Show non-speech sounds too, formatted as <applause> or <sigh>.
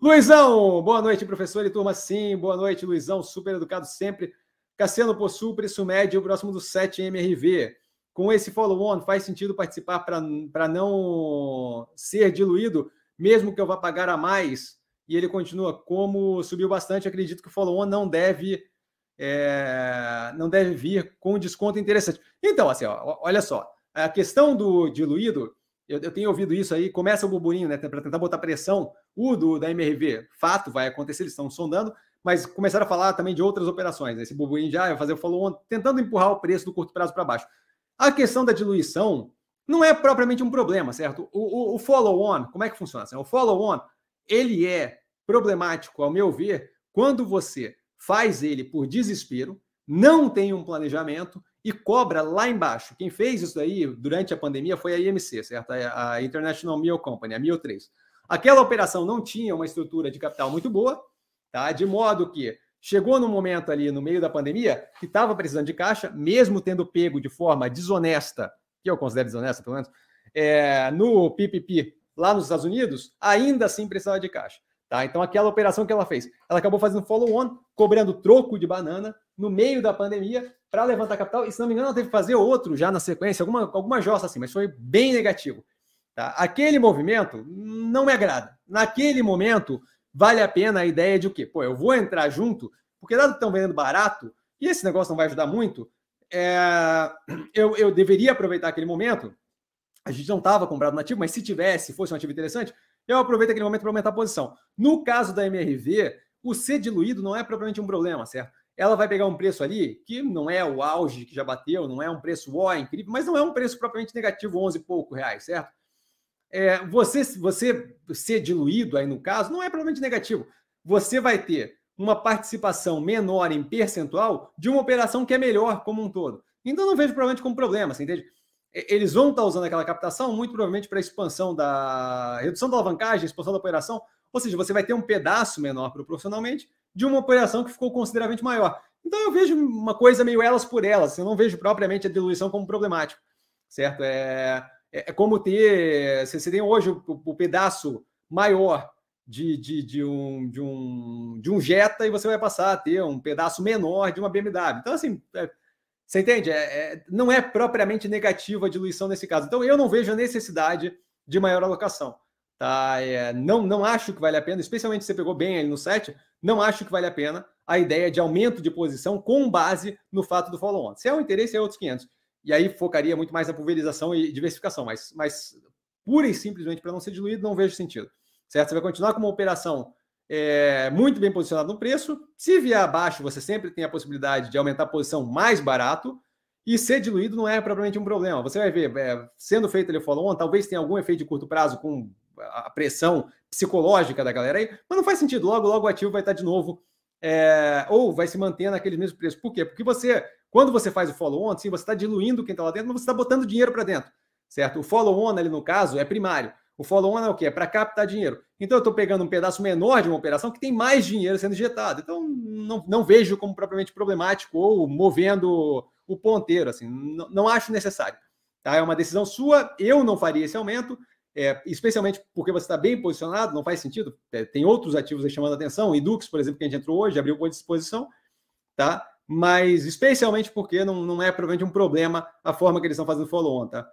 Luizão, boa noite, professor e turma. Sim, boa noite, Luizão, super educado sempre. Cassiano possui preço médio próximo do 7 MRV. Com esse follow-on, faz sentido participar para não ser diluído, mesmo que eu vá pagar a mais? E ele continua, como subiu bastante, acredito que o follow-on não deve é, não deve vir com desconto interessante. Então, assim, ó, olha só, a questão do diluído, eu, eu, tenho ouvido isso aí, começa o burburinho, né, para tentar botar pressão, o do, da MRV, fato, vai acontecer, eles estão sondando, mas começaram a falar também de outras operações, né, esse burburinho já vai fazer o follow-on, tentando empurrar o preço do curto prazo para baixo. A questão da diluição não é propriamente um problema, certo? O, o, o follow-on, como é que funciona? Assim, o follow-on, ele é problemático, ao meu ver, quando você faz ele por desespero, não tem um planejamento e cobra lá embaixo. Quem fez isso aí durante a pandemia foi a IMC, certo? A International Meal Company, a Meal 3. Aquela operação não tinha uma estrutura de capital muito boa, tá? De modo que chegou no momento ali no meio da pandemia que estava precisando de caixa, mesmo tendo pego de forma desonesta, que eu considero desonesta, pelo menos, é, no PPP lá nos Estados Unidos, ainda assim precisava de caixa. Tá? Então, aquela operação que ela fez, ela acabou fazendo follow-on, cobrando troco de banana no meio da pandemia para levantar capital. E se não me engano, ela teve que fazer outro já na sequência, alguma, alguma jossa assim, mas foi bem negativo. Tá? Aquele movimento não me agrada. Naquele momento, vale a pena a ideia de o quê? Pô, eu vou entrar junto, porque dado que estão vendendo barato, e esse negócio não vai ajudar muito, é, <clears throat> eu, eu deveria aproveitar aquele momento. A gente não estava comprado no ativo, mas se tivesse, fosse um ativo interessante, eu aproveito aquele momento para aumentar a posição. No caso da MRV, o ser diluído não é propriamente um problema, certo? Ela vai pegar um preço ali que não é o auge que já bateu, não é um preço ó, incrível, mas não é um preço propriamente negativo, 11 e pouco reais, certo? É, você, você ser diluído aí no caso não é propriamente negativo. Você vai ter uma participação menor em percentual de uma operação que é melhor como um todo. Então não vejo provavelmente como problema, você entende? Eles vão estar usando aquela captação muito provavelmente para expansão da redução da alavancagem, expansão da operação, ou seja, você vai ter um pedaço menor proporcionalmente de uma operação que ficou consideravelmente maior. Então eu vejo uma coisa meio elas por elas, eu não vejo propriamente a diluição como problemático, certo? É, é, é como ter, você tem hoje o, o pedaço maior de, de, de, um, de, um, de um Jetta e você vai passar a ter um pedaço menor de uma BMW. Então, assim, é, você entende? É, é, não é propriamente negativa a diluição nesse caso. Então, eu não vejo a necessidade de maior alocação. Tá? É, não, não acho que vale a pena, especialmente se você pegou bem ali no set, não acho que vale a pena a ideia de aumento de posição com base no fato do follow-on. Se é um interesse, é outros 500. E aí focaria muito mais na pulverização e diversificação, mas, mas pura e simplesmente para não ser diluído, não vejo sentido. Certo? Você vai continuar com uma operação é, muito bem posicionado no preço. Se vier abaixo, você sempre tem a possibilidade de aumentar a posição mais barato. E ser diluído não é propriamente um problema. Você vai ver, é, sendo feito ele follow-on, talvez tenha algum efeito de curto prazo com a pressão psicológica da galera aí, mas não faz sentido. Logo, logo o ativo vai estar de novo, é, ou vai se manter naquele mesmo preço. Por quê? Porque você, quando você faz o follow-on, sim, você está diluindo quem está lá dentro, mas você está botando dinheiro para dentro, certo? O follow-on ali no caso é primário. O follow-on é o quê? É para captar dinheiro. Então eu estou pegando um pedaço menor de uma operação que tem mais dinheiro sendo injetado. Então não, não vejo como propriamente problemático ou movendo o ponteiro. Assim, não, não acho necessário. Tá? É uma decisão sua. Eu não faria esse aumento, é, especialmente porque você está bem posicionado, não faz sentido. É, tem outros ativos aí chamando a atenção. O Edux, por exemplo, que a gente entrou hoje, abriu boa disposição. Tá? Mas especialmente porque não, não é provavelmente um problema a forma que eles estão fazendo follow-on. Tá?